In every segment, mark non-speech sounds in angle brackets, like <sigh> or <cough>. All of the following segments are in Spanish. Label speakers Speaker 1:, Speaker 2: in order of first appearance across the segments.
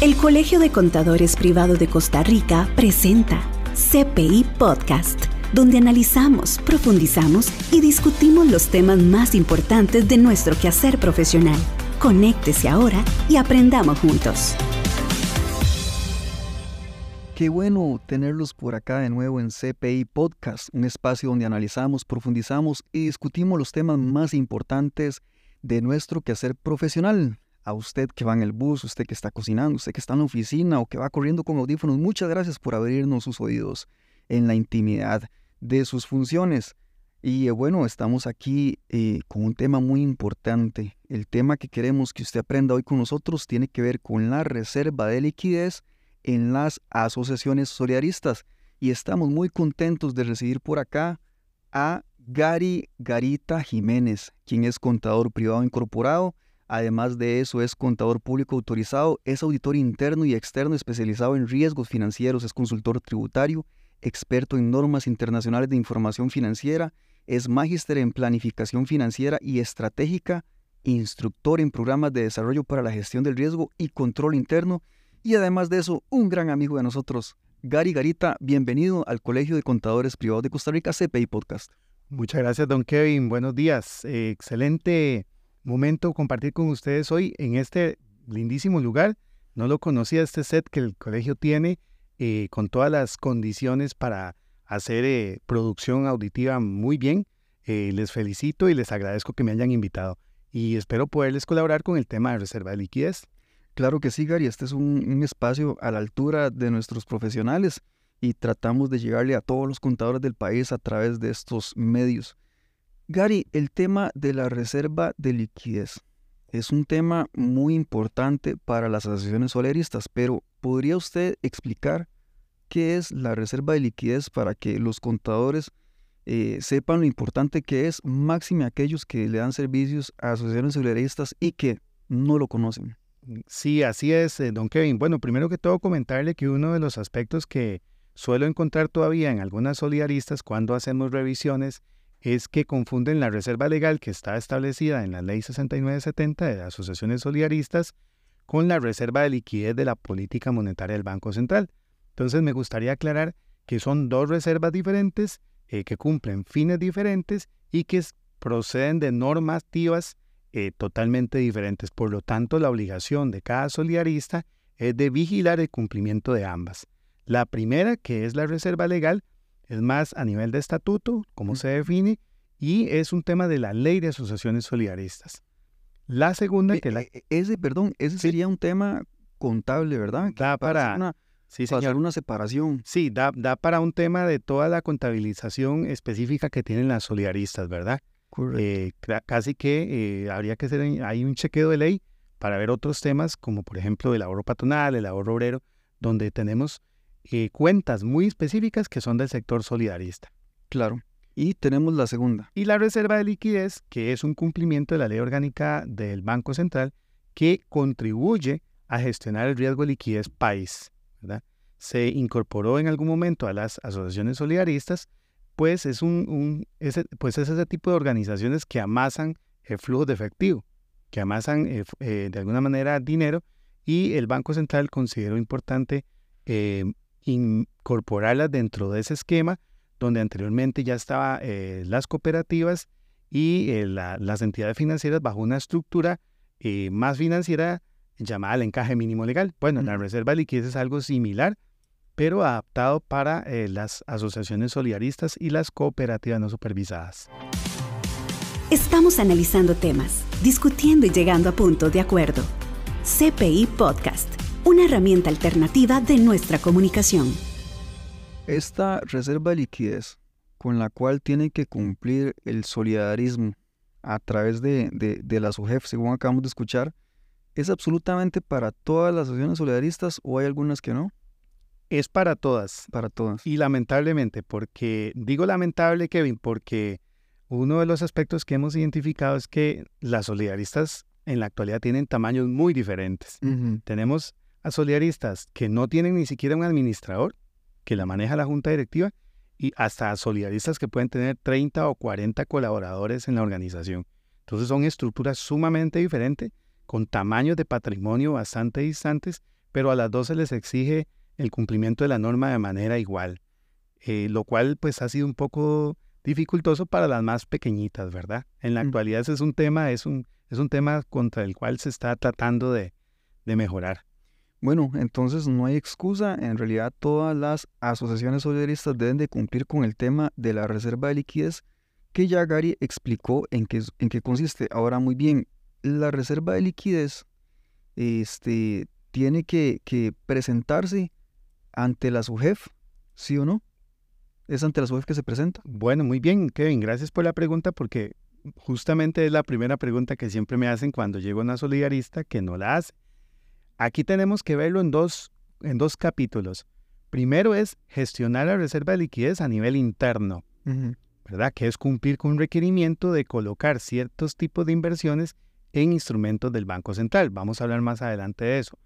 Speaker 1: El Colegio de Contadores Privado de Costa Rica presenta CPI Podcast, donde analizamos, profundizamos y discutimos los temas más importantes de nuestro quehacer profesional. Conéctese ahora y aprendamos juntos.
Speaker 2: Qué bueno tenerlos por acá de nuevo en CPI Podcast, un espacio donde analizamos, profundizamos y discutimos los temas más importantes de nuestro quehacer profesional. Usted que va en el bus, usted que está cocinando, usted que está en la oficina o que va corriendo con audífonos, muchas gracias por abrirnos sus oídos en la intimidad de sus funciones. Y eh, bueno, estamos aquí eh, con un tema muy importante. El tema que queremos que usted aprenda hoy con nosotros tiene que ver con la reserva de liquidez en las asociaciones solidaristas. Y estamos muy contentos de recibir por acá a Gary Garita Jiménez, quien es contador privado incorporado. Además de eso, es contador público autorizado, es auditor interno y externo especializado en riesgos financieros, es consultor tributario, experto en normas internacionales de información financiera, es magíster en planificación financiera y estratégica, instructor en programas de desarrollo para la gestión del riesgo y control interno, y además de eso, un gran amigo de nosotros. Gary Garita, bienvenido al Colegio de Contadores Privados de Costa Rica, CPI Podcast.
Speaker 3: Muchas gracias, don Kevin. Buenos días. Eh, excelente momento compartir con ustedes hoy en este lindísimo lugar. No lo conocía este set que el colegio tiene eh, con todas las condiciones para hacer eh, producción auditiva muy bien. les felicito y les agradezco que me hayan invitado y espero poderles colaborar con el tema de reserva de liquidez.
Speaker 2: Claro que sí, Gary. Este es un espacio a la altura de nuestros profesionales y tratamos de llegarle a todos los contadores del país a través de estos medios. Gary, el tema de la reserva de liquidez es un tema muy importante para las asociaciones soleristas, pero ¿podría usted explicar qué es la reserva de liquidez para que los contadores eh, sepan lo importante que es, máxime aquellos que le dan servicios a asociaciones soleristas y que no lo conocen?
Speaker 3: Sí, así es, eh, don Kevin. Bueno, primero que todo comentarle que uno de los aspectos que suelo encontrar todavía en algunas solidaristas cuando hacemos revisiones es que confunden la reserva legal que está establecida en la Ley 6970 de asociaciones solidaristas con la reserva de liquidez de la política monetaria del Banco Central. Entonces me gustaría aclarar que son dos reservas diferentes eh, que cumplen fines diferentes y que proceden de normativas eh, totalmente diferentes. Por lo tanto, la obligación de cada solidarista es de vigilar el cumplimiento de ambas. La primera, que es la reserva legal, es más a nivel de estatuto, cómo se define, y es un tema de la ley de asociaciones solidaristas. La segunda, que la...
Speaker 2: E, ese, perdón, ese sería un tema contable, ¿verdad?
Speaker 3: Da para,
Speaker 2: una, sí, una separación.
Speaker 3: Sí, da, da para un tema de toda la contabilización específica que tienen las solidaristas, ¿verdad? Eh, casi que eh, habría que hacer, hay un chequeo de ley para ver otros temas, como por ejemplo el ahorro patronal, el ahorro obrero, donde tenemos eh, cuentas muy específicas que son del sector solidarista.
Speaker 2: Claro. Y tenemos la segunda.
Speaker 3: Y la reserva de liquidez, que es un cumplimiento de la ley orgánica del Banco Central que contribuye a gestionar el riesgo de liquidez país. Se incorporó en algún momento a las asociaciones solidaristas, pues es, un, ese, pues es ese tipo de organizaciones que amasan el flujo de efectivo, que amasan eh, eh, de alguna manera dinero y el Banco Central consideró importante incorporarlas dentro de ese esquema donde anteriormente ya estaban eh, las cooperativas y eh, las entidades financieras bajo una estructura eh, más financiera llamada el encaje mínimo legal. Bueno, la reserva de liquidez es algo similar, pero adaptado para las asociaciones solidaristas y las cooperativas no supervisadas.
Speaker 1: Estamos analizando temas, discutiendo y llegando a puntos de acuerdo. CPI Podcast una herramienta alternativa de nuestra comunicación.
Speaker 2: Esta reserva de liquidez con la cual tiene que cumplir el solidarismo a través de, de, la SUGEF, según acabamos de escuchar, ¿es absolutamente para todas las asociaciones solidaristas o hay algunas que no?
Speaker 3: Es para todas.
Speaker 2: Para todas.
Speaker 3: Y lamentablemente, porque, digo lamentable, Kevin, porque uno de los aspectos que hemos identificado es que las solidaristas en la actualidad tienen tamaños muy diferentes. Tenemos a solidaristas que no tienen ni siquiera un administrador, que la maneja la junta directiva, y hasta a solidaristas que pueden tener 30 o 40 colaboradores en la organización. Entonces son estructuras sumamente diferentes, con tamaños de patrimonio bastante distantes, pero a las dos se les exige el cumplimiento de la norma de manera igual, eh, lo cual pues ha sido un poco dificultoso para las más pequeñitas, ¿verdad? En la
Speaker 2: Mm.
Speaker 3: actualidad ese es un tema, es un, es un tema contra el cual se está tratando de, de mejorar.
Speaker 2: Bueno, entonces no hay excusa. En realidad todas las asociaciones solidaristas deben de cumplir con el tema de la reserva de liquidez que ya Gary explicó en qué, en qué consiste. Ahora, muy bien, la reserva de liquidez este, tiene que, presentarse ante la SUGEF, ¿sí o no? ¿Es ante la SUGEF que se presenta?
Speaker 3: Bueno, muy bien, Kevin, gracias por la pregunta porque justamente es la primera pregunta que siempre me hacen cuando llego a una solidarista que no la hace. Aquí tenemos que verlo en dos, en dos capítulos. Primero es gestionar la reserva de liquidez a nivel interno, ¿verdad? Que es cumplir con un requerimiento de colocar ciertos tipos de inversiones en instrumentos del Banco Central. Vamos a hablar más adelante de eso.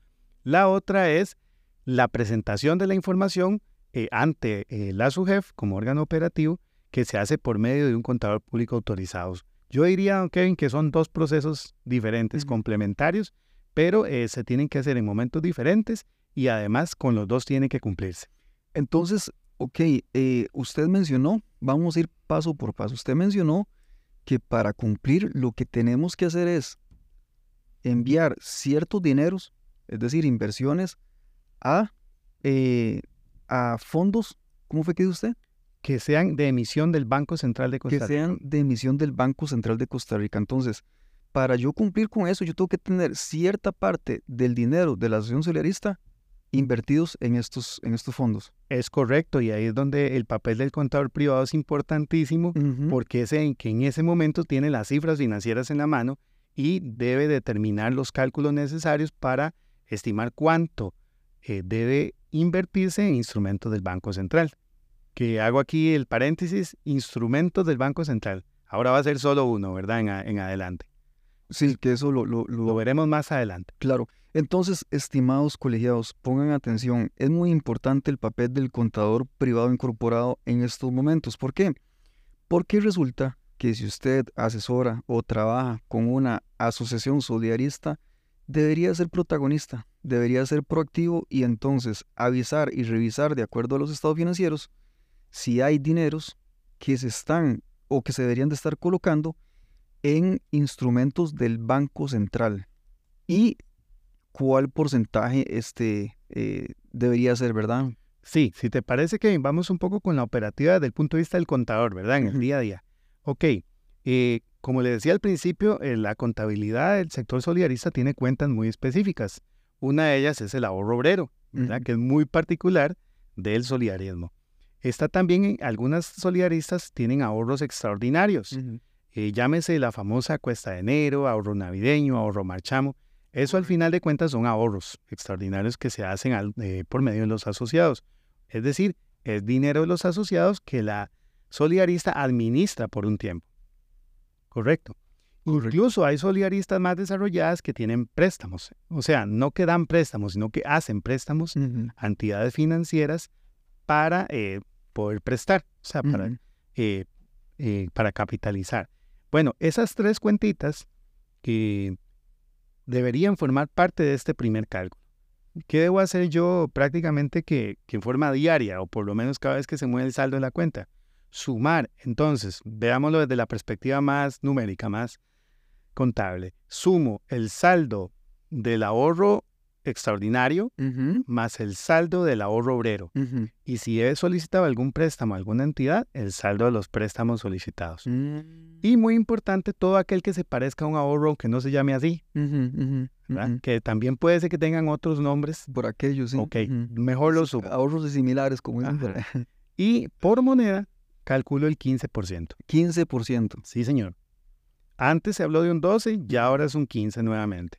Speaker 3: La otra es la presentación de la información eh, ante eh, la SUGEF como órgano operativo que se hace por medio de un contador público autorizado. Yo diría, Kevin, que son dos procesos diferentes, complementarios, pero eh, se tienen que hacer en momentos diferentes y además con los dos tiene que cumplirse.
Speaker 2: Entonces, ok, eh, usted mencionó, vamos a ir paso por paso, usted mencionó que para cumplir lo que tenemos que hacer es enviar ciertos dineros, es decir, inversiones, a, eh, a fondos, ¿cómo fue que dijo usted?
Speaker 3: Que sean de emisión del Banco Central de Costa
Speaker 2: Que
Speaker 3: Rica.
Speaker 2: sean de emisión del Banco Central de Costa Rica. Entonces, para yo cumplir con eso, yo tengo que tener cierta parte del dinero de la Asociación Solidarista invertidos en estos, en estos fondos.
Speaker 3: Es correcto, y ahí es donde el papel del contador privado es importantísimo, porque es en que en ese momento tiene las cifras financieras en la mano y debe determinar los cálculos necesarios para estimar cuánto eh, debe invertirse en instrumentos del Banco Central. Que hago aquí el paréntesis, instrumentos del Banco Central. Ahora va a ser solo uno, ¿verdad? En adelante.
Speaker 2: Sí, que eso lo, lo- lo-
Speaker 3: Lo veremos más adelante.
Speaker 2: Claro. Entonces, estimados colegiados, pongan atención. Es muy importante el papel del contador privado incorporado en estos momentos. ¿Por qué? Porque resulta que si usted asesora o trabaja con una asociación solidarista, debería ser protagonista, debería ser proactivo y entonces avisar y revisar de acuerdo a los estados financieros si hay dineros que se están o que se deberían de estar colocando en instrumentos del Banco Central y cuál porcentaje este, eh, debería ser, ¿verdad?
Speaker 3: Sí, si te parece que vamos un poco con la operativa desde el punto de vista del contador, ¿verdad? En el día a día. Ok, eh, como le decía al principio, eh, la contabilidad del sector solidarista tiene cuentas muy específicas. Una de ellas es el ahorro obrero, ¿verdad? Que es muy particular del solidarismo. Está también, en algunas solidaristas tienen ahorros extraordinarios. Eh, llámese la famosa cuesta de enero, ahorro navideño, ahorro marchamo. Eso al final de cuentas son ahorros extraordinarios que se hacen al- eh, por medio de los asociados. Es decir, es dinero de los asociados que la solidarista administra por un tiempo. Correcto. Incluso hay solidaristas más desarrolladas que tienen préstamos. O sea, no que dan préstamos, sino que hacen préstamos a entidades financieras para eh, poder prestar, o sea, para, eh, para capitalizar. Bueno, esas tres cuentitas que deberían formar parte de este primer cálculo. ¿Qué debo hacer yo prácticamente que, que en forma diaria o por lo menos cada vez que se mueve el saldo de la cuenta? Sumar, entonces, veámoslo desde la perspectiva más numérica, más contable. Sumo el saldo del ahorro extraordinario más el saldo del ahorro obrero. Y si he solicitado algún préstamo a alguna entidad, el saldo de los préstamos solicitados.
Speaker 2: Mm.
Speaker 3: Y muy importante, todo aquel que se parezca a un ahorro, aunque no se llame así, que también puede ser que tengan otros nombres.
Speaker 2: Por aquello, sí.
Speaker 3: Ok, mejor lo subo.
Speaker 2: Ahorros similares, como. <laughs>
Speaker 3: Y por moneda, calculo el 15%.
Speaker 2: 15%.
Speaker 3: Sí, señor. Antes se habló de un 12 y ahora es un 15 nuevamente.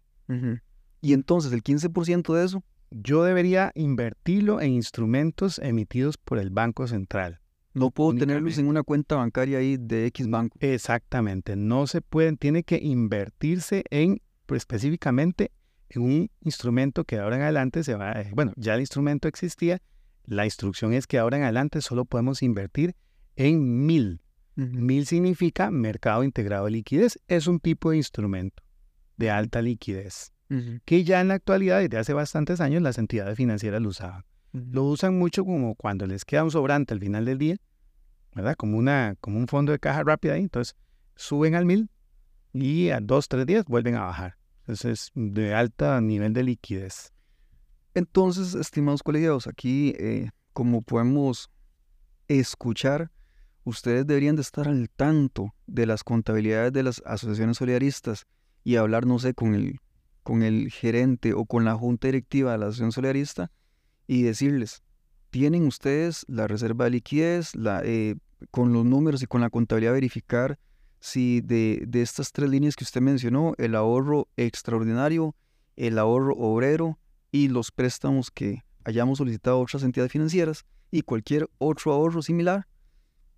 Speaker 2: Y entonces el 15% de eso,
Speaker 3: Yo debería invertirlo en instrumentos emitidos por el Banco Central.
Speaker 2: no puedo tenerlos en una cuenta bancaria ahí de X banco.
Speaker 3: Exactamente, no se pueden, tiene que invertirse en, pues, específicamente en un instrumento que ahora en adelante se va, eh, bueno, ya el instrumento existía, la instrucción es que ahora en adelante solo podemos invertir en mil. Mil significa mercado integrado de liquidez, es un tipo de instrumento de alta liquidez. Que ya en la actualidad, desde hace bastantes años, las entidades financieras lo usaban. Lo usan mucho como cuando les queda un sobrante al final del día, ¿verdad? Como, una, como un fondo de caja rápida ahí. Entonces, suben al mil y a dos, tres días vuelven a bajar. Entonces, es de alto nivel de liquidez.
Speaker 2: Entonces, estimados colegiados, aquí, eh, como podemos escuchar, ustedes deberían de estar al tanto de las contabilidades de las asociaciones solidaristas y hablar, no sé, con el, con el gerente o con la junta directiva de la asociación solidarista y decirles, tienen ustedes la reserva de liquidez, eh, con los números y con la contabilidad verificar si de, de estas tres líneas que usted mencionó, el ahorro extraordinario, el ahorro obrero y los préstamos que hayamos solicitado a otras entidades financieras y cualquier otro ahorro similar,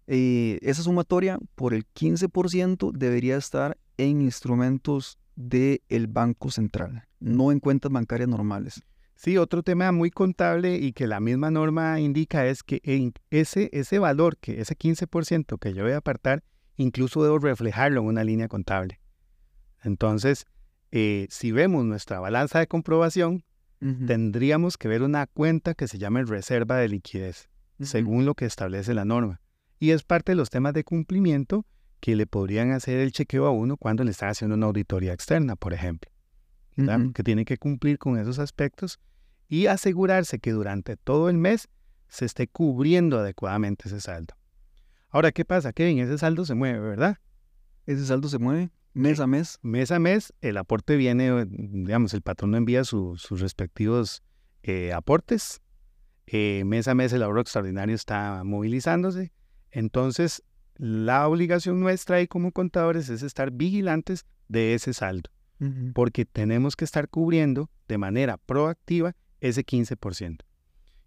Speaker 2: eh, esa sumatoria por el 15% debería estar en instrumentos del Banco Central, no en cuentas bancarias normales.
Speaker 3: Sí, otro tema muy contable y que la misma norma indica es que ese, ese valor, que ese 15% que yo voy a apartar, incluso debo reflejarlo en una línea contable. Entonces, eh, si vemos nuestra balanza de comprobación, tendríamos que ver una cuenta que se llama reserva de liquidez, según lo que establece la norma. Y es parte de los temas de cumplimiento que le podrían hacer el chequeo a uno cuando le está haciendo una auditoría externa, por ejemplo que tiene que cumplir con esos aspectos y asegurarse que durante todo el mes se esté cubriendo adecuadamente ese saldo. Ahora, ¿qué pasa, Kevin? Ese saldo se mueve, ¿verdad?
Speaker 2: Ese saldo se mueve mes a mes.
Speaker 3: Mes a mes, el aporte viene, digamos, el patrón envía sus respectivos eh, aportes. Eh, mes a mes el ahorro extraordinario está movilizándose. Entonces, la obligación nuestra ahí como contadores es estar vigilantes de ese saldo porque tenemos que estar cubriendo de manera proactiva ese 15%.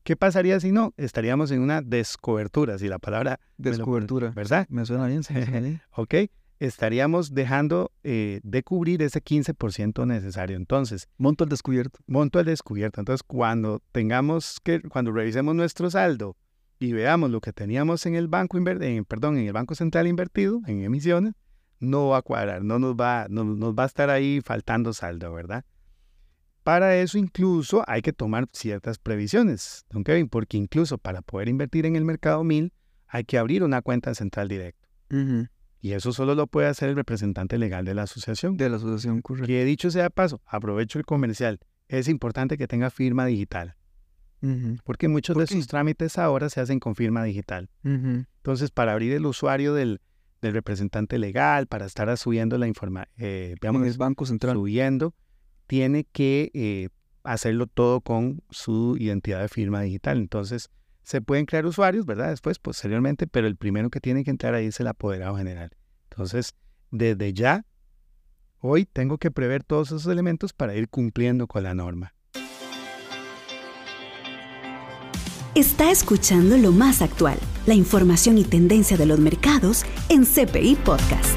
Speaker 3: ¿Qué pasaría si no? Estaríamos en una descobertura, si la palabra...
Speaker 2: Descobertura.
Speaker 3: ¿Verdad?
Speaker 2: Me suena bien. Sí, <laughs>
Speaker 3: ok. Estaríamos dejando eh, de cubrir ese 15% necesario. Entonces...
Speaker 2: Monto al descubierto.
Speaker 3: Monto al descubierto. Entonces, cuando tengamos que, cuando revisemos nuestro saldo y veamos lo que teníamos en el banco, perdón, en el Banco Central invertido, en emisiones, no va a cuadrar, no nos va, no, nos va a estar ahí faltando saldo, ¿verdad? Para eso incluso hay que tomar ciertas previsiones, don Kevin, porque incluso para poder invertir en el mercado 1000 hay que abrir una cuenta central directa. Y eso solo lo puede hacer el representante legal de la asociación.
Speaker 2: De la asociación, correcto.
Speaker 3: Que dicho sea paso, aprovecho el comercial. Es importante que tenga firma digital. Porque muchos de sus trámites ahora se hacen con firma digital. Entonces, para abrir el usuario del, del representante legal para estar subiendo la información, eh,
Speaker 2: veamos, el Banco Central.
Speaker 3: Subiendo, tiene que eh, hacerlo todo con su identidad de firma digital. Entonces, se pueden crear usuarios, ¿verdad? Después, posteriormente, pero el primero que tiene que entrar ahí es el apoderado general. Entonces, desde ya, hoy tengo que prever todos esos elementos para ir cumpliendo con la norma.
Speaker 1: Está escuchando lo más actual, la información y tendencia de los mercados en CPI Podcast.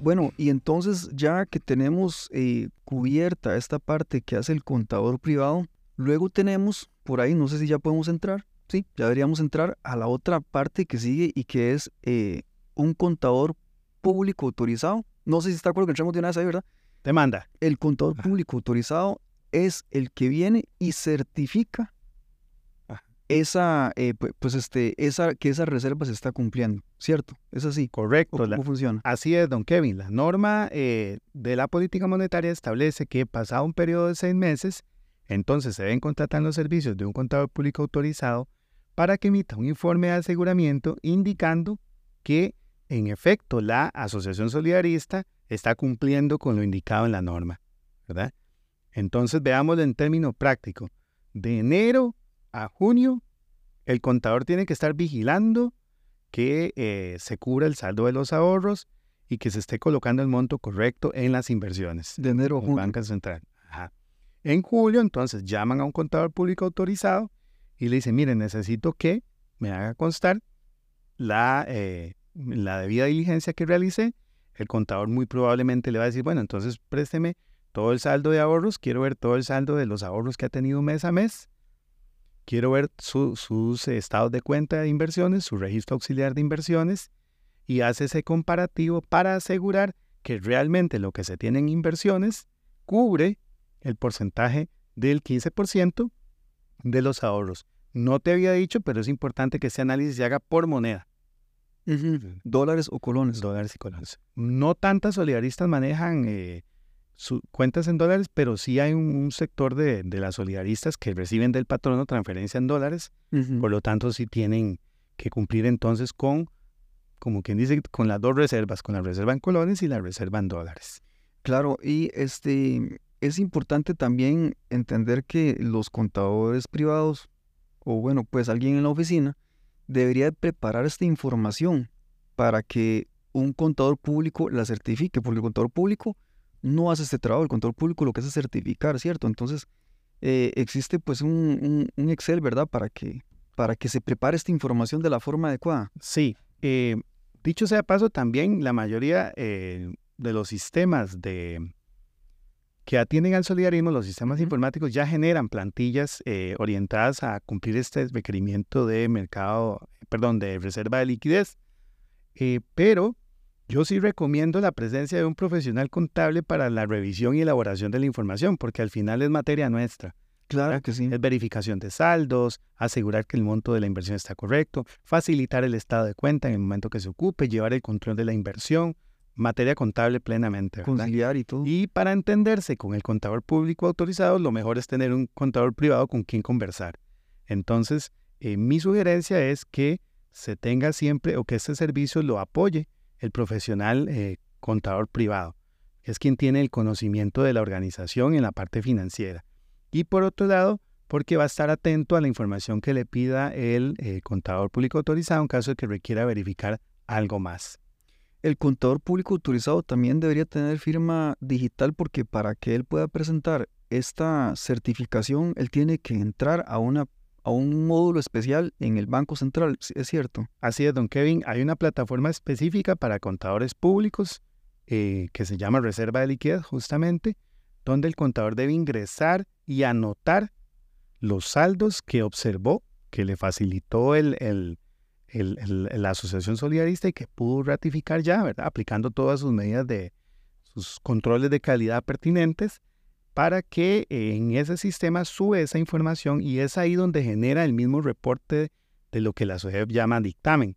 Speaker 2: Bueno, y entonces ya que tenemos eh, cubierta esta parte que hace el contador privado, luego tenemos por ahí, no sé si ya podemos entrar, sí, ya deberíamos entrar a la otra parte que sigue y que es eh, un contador público autorizado. No sé si está acuerdo que entremos de una vez ahí, ¿verdad?
Speaker 3: Demanda.
Speaker 2: El contador público autorizado es el que viene y certifica esa, eh, pues este, esa, que esa reserva se está cumpliendo, ¿cierto? Es así.
Speaker 3: Correcto.
Speaker 2: ¿Cómo funciona?
Speaker 3: Así es, don Kevin. La norma eh, de la política monetaria establece que pasado un periodo de seis meses, entonces se deben contratar los servicios de un contador público autorizado para que emita un informe de aseguramiento indicando que, en efecto, la asociación solidarista está cumpliendo con lo indicado en la norma, ¿verdad? Entonces veámoslo en términos prácticos. De enero a junio, el contador tiene que estar vigilando que eh, se cubra el saldo de los ahorros y que se esté colocando el monto correcto en las inversiones.
Speaker 2: De enero a junio.
Speaker 3: Banca Central. En julio, entonces, llaman a un contador público autorizado y le dicen, mire, necesito que me haga constar la, eh, la debida diligencia que realicé el contador muy probablemente le va a decir, bueno, entonces présteme todo el saldo de ahorros, quiero ver todo el saldo de los ahorros que ha tenido mes a mes, quiero ver sus estados de cuenta de inversiones, su registro auxiliar de inversiones, y hace ese comparativo para asegurar que realmente lo que se tiene en inversiones cubre el porcentaje del 15% de los ahorros. No te había dicho, pero es importante que ese análisis se haga por moneda.
Speaker 2: Dólares o colones.
Speaker 3: Dólares y colones. No tantas solidaristas manejan eh, sus cuentas en dólares, pero sí hay un, sector de, las solidaristas que reciben del patrono transferencia en dólares. Por lo tanto, sí tienen que cumplir entonces con, como quien dice, con las dos reservas, con la reserva en colones y la reserva en dólares.
Speaker 2: Claro, y este es importante también entender que los contadores privados, o bueno, pues alguien en la oficina, debería preparar esta información para que un contador público la certifique, porque el contador público no hace este trabajo, el contador público lo que hace es certificar, ¿cierto? Entonces, eh, existe pues un, Excel, ¿verdad? Para que, para que se prepare esta información de la forma adecuada.
Speaker 3: Sí, eh, dicho sea paso, también la mayoría eh, de los sistemas de, que atienden al solidarismo, los sistemas informáticos ya generan plantillas eh, orientadas a cumplir este requerimiento de mercado, perdón, de reserva de liquidez. Eh, pero yo sí recomiendo la presencia de un profesional contable para la revisión y elaboración de la información, porque al final es materia nuestra.
Speaker 2: Claro que sí.
Speaker 3: Es verificación de saldos, asegurar que el monto de la inversión está correcto, facilitar el estado de cuenta en el momento que se ocupe, llevar el control de la inversión, materia contable plenamente.
Speaker 2: Conciliar y todo.
Speaker 3: Y para entenderse con el contador público autorizado, lo mejor es tener un contador privado con quien conversar. Entonces, eh, mi sugerencia es que se tenga siempre o que este servicio lo apoye el profesional eh, contador privado. Es quien tiene el conocimiento de la organización en la parte financiera. Y por otro lado, porque va a estar atento a la información que le pida el eh, contador público autorizado en caso de que requiera verificar algo más.
Speaker 2: El contador público autorizado también debería tener firma digital porque para que él pueda presentar esta certificación, él tiene que entrar a, una, a un módulo especial en el Banco Central, ¿es cierto?
Speaker 3: Así es, don Kevin. Hay una plataforma específica para contadores públicos eh, que se llama Reserva de Liquidez, justamente, donde el contador debe ingresar y anotar los saldos que observó, que le facilitó el, el la Asociación Solidarista y que pudo ratificar ya, ¿verdad? Aplicando todas sus medidas de sus controles de calidad pertinentes para que en ese sistema sube esa información y es ahí donde genera el mismo reporte de lo que la SOGEP llama dictamen,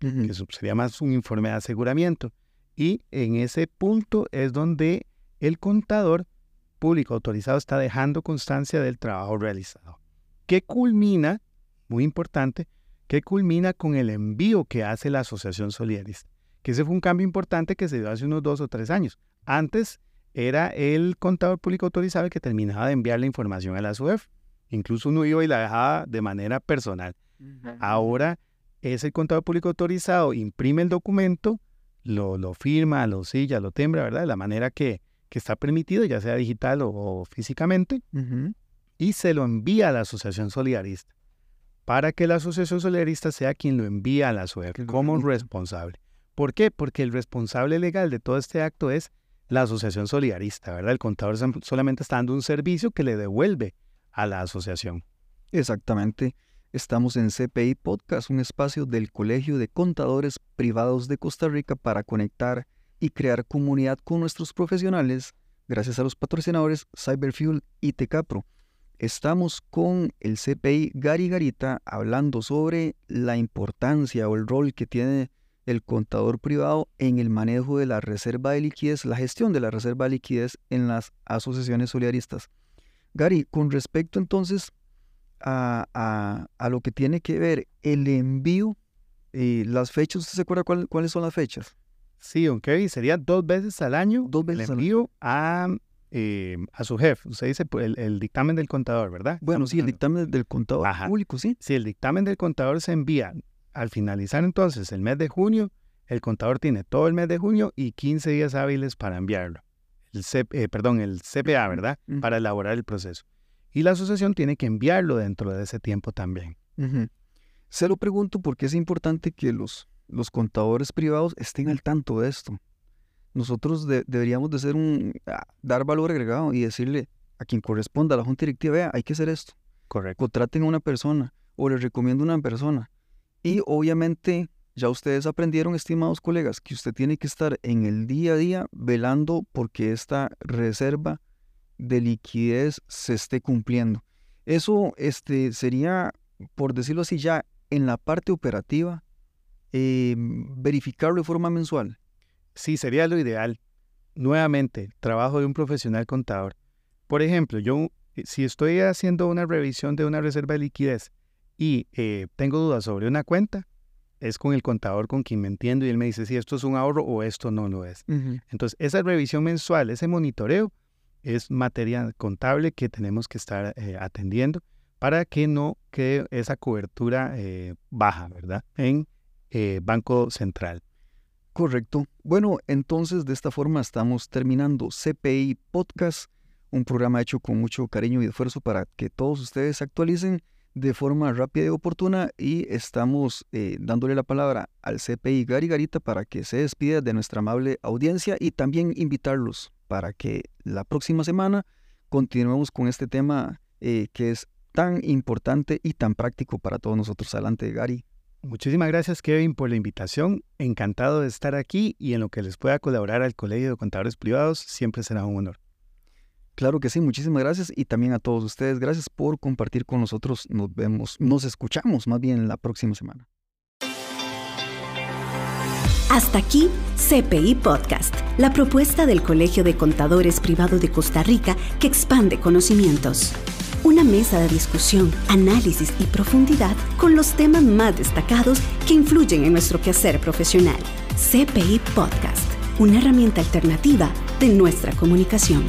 Speaker 3: que sería más un informe de aseguramiento. Y en ese punto es donde el contador público autorizado está dejando constancia del trabajo realizado, que culmina, muy importante, que culmina con el envío que hace la Asociación Solidarista, que ese fue un cambio importante que se dio hace unos dos o tres años. Antes era el contador público autorizado el que terminaba de enviar la información a la SUEF. Incluso uno iba y la dejaba de manera personal. Ahora es el contador público autorizado, imprime el documento, lo, lo firma, lo silla, lo tembra, ¿verdad? De la manera que, que está permitido, ya sea digital o, físicamente, y se lo envía a la Asociación Solidarista para que la Asociación Solidarista sea quien lo envía a la SUEF como responsable. ¿Por qué? Porque el responsable legal de todo este acto es la Asociación Solidarista, ¿verdad? El contador solamente está dando un servicio que le devuelve a la asociación.
Speaker 2: Exactamente. Estamos en CPI Podcast, un espacio del Colegio de Contadores Privados de Costa Rica para conectar y crear comunidad con nuestros profesionales, gracias a los patrocinadores Cyberfuel y Tecapro. Estamos con el CPI Gary Garita hablando sobre la importancia o el rol que tiene el contador privado en el manejo de la reserva de liquidez, la gestión de la reserva de liquidez en las asociaciones solidaristas. Gary, con respecto entonces a, lo que tiene que ver el envío, y las fechas, ¿usted se acuerda cuáles son las fechas?
Speaker 3: Sí, aunque sería dos veces al año
Speaker 2: dos veces
Speaker 3: el envío a eh, a su jefe. Usted dice pues, el, dictamen del contador, ¿verdad?
Speaker 2: Bueno, sí, el dictamen del contador público, sí.
Speaker 3: Si el dictamen del contador se envía al finalizar entonces el mes de junio, el contador tiene todo el mes de junio y 15 días hábiles para enviarlo. El eh, perdón, el CPA, ¿verdad? Para elaborar el proceso. Y la asociación tiene que enviarlo dentro de ese tiempo también.
Speaker 2: Se lo pregunto porque es importante que los, los contadores privados estén al tanto de esto nosotros deberíamos de ser un, ah, dar valor agregado y decirle a quien corresponda a la junta directiva, vea, hay que hacer esto.
Speaker 3: Correcto.
Speaker 2: Contraten a una persona o les recomiendo una persona. Y obviamente ya ustedes aprendieron, estimados colegas, que usted tiene que estar en el día a día velando porque esta reserva de liquidez se esté cumpliendo. Eso este, sería, por decirlo así, ya en la parte operativa, em, verificarlo de forma mensual.
Speaker 3: Sí, sería lo ideal. Nuevamente, trabajo de un profesional contador. Por ejemplo, yo eh, si estoy haciendo una revisión de una reserva de liquidez y eh, tengo dudas sobre una cuenta, es con el contador con quien me entiendo y él me dice si esto es un ahorro o esto no lo es. Entonces, esa revisión mensual, ese monitoreo, es materia contable que tenemos que estar eh, atendiendo para que no quede esa cobertura eh, baja, ¿verdad? En Banco Central.
Speaker 2: Correcto. Bueno, entonces de esta forma estamos terminando CPI Podcast, un programa hecho con mucho cariño y esfuerzo para que todos ustedes actualicen de forma rápida y oportuna y estamos dándole la palabra al CPI Gary Garita para que se despida de nuestra amable audiencia y también invitarlos para que la próxima semana continuemos con este tema eh, que es tan importante y tan práctico para todos nosotros. Adelante, Gary.
Speaker 3: Muchísimas gracias, Kevin, por la invitación. Encantado de estar aquí y en lo que les pueda colaborar al Colegio de Contadores Privados, siempre será un honor.
Speaker 2: Claro que sí, muchísimas gracias y también a todos ustedes, gracias por compartir con nosotros. Nos vemos, nos escuchamos más bien la próxima semana.
Speaker 1: Hasta aquí CPI Podcast, la propuesta del Colegio de Contadores Privado de Costa Rica que expande conocimientos. Una mesa de discusión, análisis y profundidad con los temas más destacados que influyen en nuestro quehacer profesional. CPI Podcast, una herramienta alternativa de nuestra comunicación.